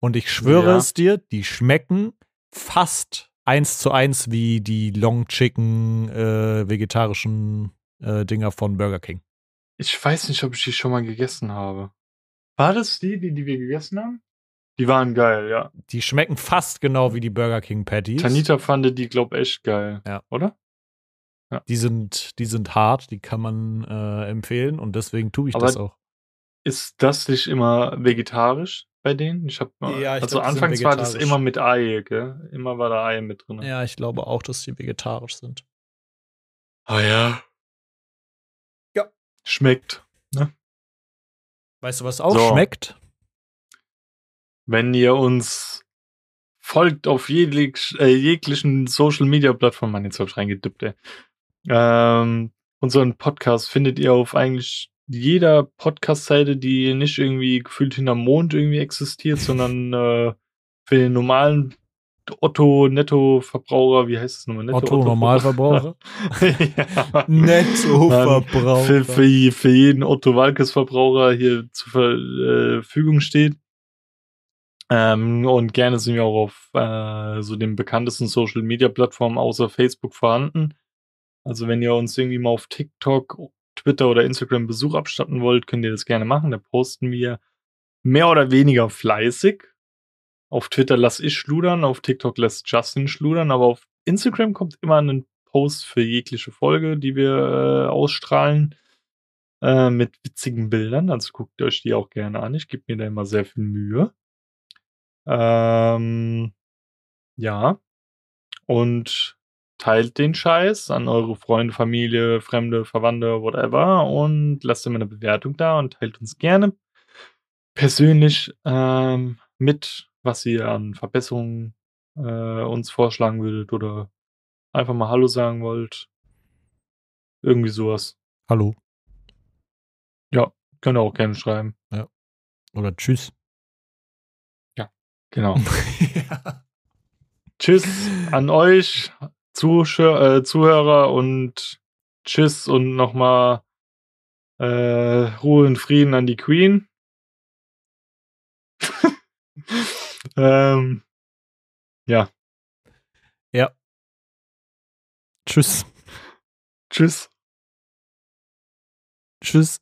Und ich schwöre Ja. es dir, die schmecken fast eins zu eins wie die Long Chicken äh, vegetarischen äh, Dinger von Burger King. Ich weiß nicht, ob ich die schon mal gegessen habe. War das die, die, die wir gegessen haben? Die waren geil, ja. Die schmecken fast genau wie die Burger King Patties. Tanita fand die, glaub echt geil. Ja. Oder? Die sind, die sind hart, die kann man äh, empfehlen und deswegen tue ich Aber das auch. Ist das nicht immer vegetarisch bei denen? Ich hab mal, Ja, ich also glaub, anfangs war das immer mit Ei, gell? Immer war da Ei mit drin. Ja, ich glaube auch, dass die vegetarisch sind. Ah ja. Ja. Schmeckt. Weißt du, was auch So. schmeckt? Wenn ihr uns folgt auf jeglich, äh, jeglichen Social Media Plattformen, Mann, jetzt hab ich reingedippt, ey. Ähm, unseren Podcast findet ihr auf eigentlich jeder Podcast-Seite, die nicht irgendwie gefühlt hinterm Mond irgendwie existiert, sondern äh, für den normalen Otto-Netto-Verbraucher, wie heißt das nochmal? Otto Normalverbraucher? ja. Nettoverbraucher. Für, für, für jeden Otto Walkes-Verbraucher hier zur Verfügung steht. Ähm, und gerne sind wir auch auf äh, so den bekanntesten Social Media Plattformen außer Facebook vorhanden. Also wenn ihr uns irgendwie mal auf TikTok, Twitter oder Instagram Besuch abstatten wollt, könnt ihr das gerne machen. Da posten wir mehr oder weniger fleißig. Auf Twitter lasse ich schludern, auf TikTok lässt Justin schludern, aber auf Instagram kommt immer ein Post für jegliche Folge, die wir äh, ausstrahlen, äh, mit witzigen Bildern. Also guckt euch die auch gerne an. Ich gebe mir da immer sehr viel Mühe. Ähm, ja. Und teilt den Scheiß an eure Freunde, Familie, Fremde, Verwandte, whatever und lasst immer eine Bewertung da und teilt uns gerne persönlich ähm, mit, was ihr an Verbesserungen äh, uns vorschlagen würdet oder einfach mal Hallo sagen wollt. Irgendwie sowas. Hallo. Könnt ihr auch gerne schreiben. Oder Tschüss. Genau. ja. Tschüss an euch, Zuschauer, äh, Zuhörer und Tschüss und nochmal äh, Ruhe und Frieden an die Queen. ähm, ja, Tschüss. tschüss. Tschüss.